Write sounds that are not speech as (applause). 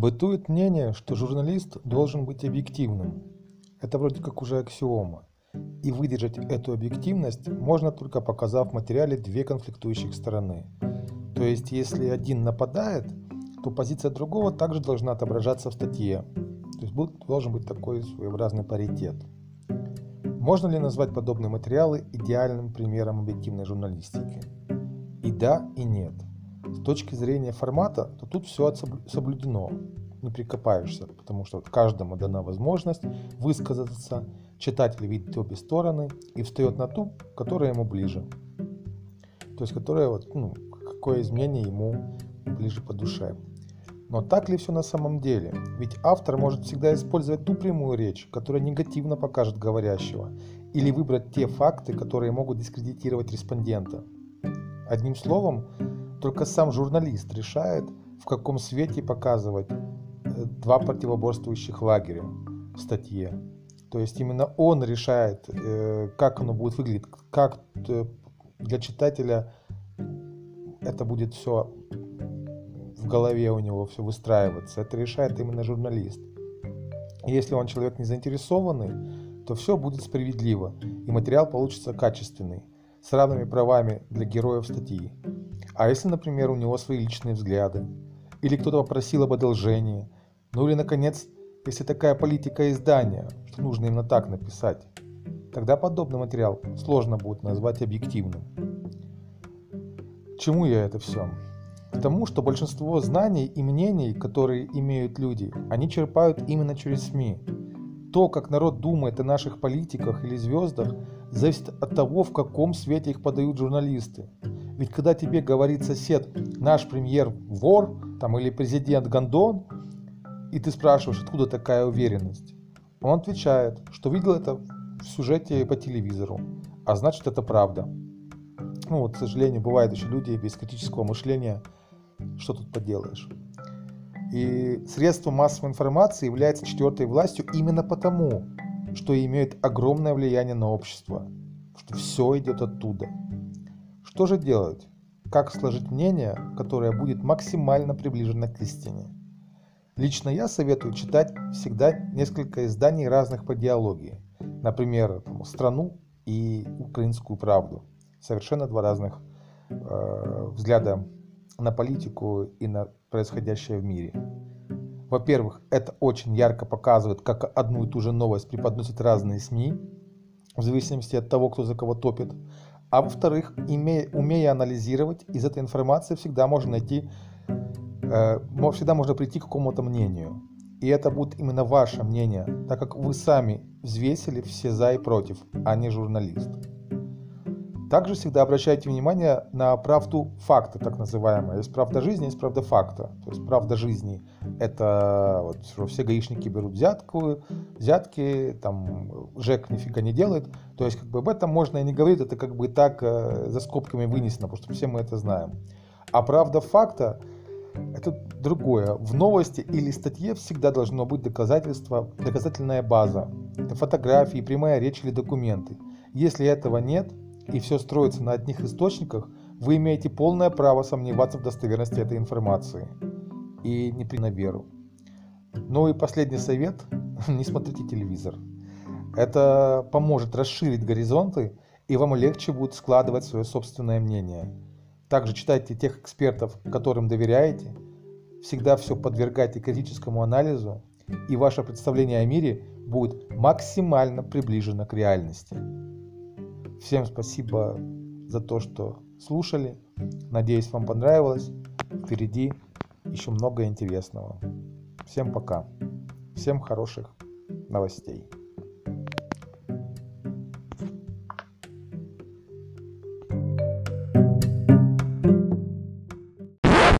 Бытует мнение, что журналист должен быть объективным. Это вроде как уже аксиома. И выдержать эту объективность можно только показав в материале две конфликтующих стороны. То есть, если один нападает, то позиция другого также должна отображаться в статье. То есть должен быть такой своеобразный паритет. Можно ли назвать подобные материалы идеальным примером объективной журналистики? И да, и нет. С точки зрения формата, то тут все соблюдено, не прикопаешься, потому что каждому дана возможность высказаться, читатель видит обе стороны и встает на ту, которая ему ближе. То есть, которая вот, ну, какое изменение ему ближе по душе. Но так ли все на самом деле? Ведь автор может всегда использовать ту прямую речь, которая негативно покажет говорящего, или выбрать те факты, которые могут дискредитировать респондента. Одним словом, только сам журналист решает, в каком свете показывать э, два противоборствующих лагеря в статье. То есть именно он решает, э, как оно будет выглядеть, как э, для читателя это будет все в голове у него все выстраиваться. Это решает именно журналист. Если он человек не заинтересованный, то все будет справедливо, и материал получится качественный, с равными правами для героев статьи. А если, например, у него свои личные взгляды, или кто-то попросил об одолжении, ну или, наконец, если такая политика издания, что нужно именно так написать, тогда подобный материал сложно будет назвать объективным. чему я это все? К тому, что большинство знаний и мнений, которые имеют люди, они черпают именно через СМИ. То, как народ думает о наших политиках или звездах, зависит от того, в каком свете их подают журналисты. Ведь когда тебе говорит сосед, наш премьер вор, там, или президент Гондон, и ты спрашиваешь, откуда такая уверенность, он отвечает, что видел это в сюжете по телевизору, а значит это правда. Ну вот, к сожалению, бывают еще люди без критического мышления, что тут поделаешь. И средство массовой информации является четвертой властью именно потому, что имеет огромное влияние на общество, что все идет оттуда. Что же делать? Как сложить мнение, которое будет максимально приближено к истине? Лично я советую читать всегда несколько изданий разных по идеологии. Например, «Страну» и «Украинскую правду». Совершенно два разных э, взгляда на политику и на происходящее в мире. Во-первых, это очень ярко показывает, как одну и ту же новость преподносят разные СМИ, в зависимости от того, кто за кого топит. А во-вторых, умея анализировать, из этой информации всегда можно найти, э, всегда можно прийти к какому-то мнению. И это будет именно ваше мнение, так как вы сами взвесили все за и против, а не журналист. Также всегда обращайте внимание на правду факта, так называемая. Есть правда жизни, есть правда факта. То есть правда жизни – это вот, что все гаишники берут взятку, взятки, там ЖЭК нифига не делает. То есть как бы об этом можно и не говорить, это как бы так э, за скобками вынесено, потому что все мы это знаем. А правда факта – это другое. В новости или статье всегда должно быть доказательство, доказательная база. Это фотографии, прямая речь или документы. Если этого нет – и все строится на одних источниках, вы имеете полное право сомневаться в достоверности этой информации и не при на веру. Ну и последний совет – (laughs) не смотрите телевизор. Это поможет расширить горизонты, и вам легче будет складывать свое собственное мнение. Также читайте тех экспертов, которым доверяете, всегда все подвергайте критическому анализу, и ваше представление о мире будет максимально приближено к реальности. Всем спасибо за то, что слушали. Надеюсь, вам понравилось. Впереди еще много интересного. Всем пока. Всем хороших новостей.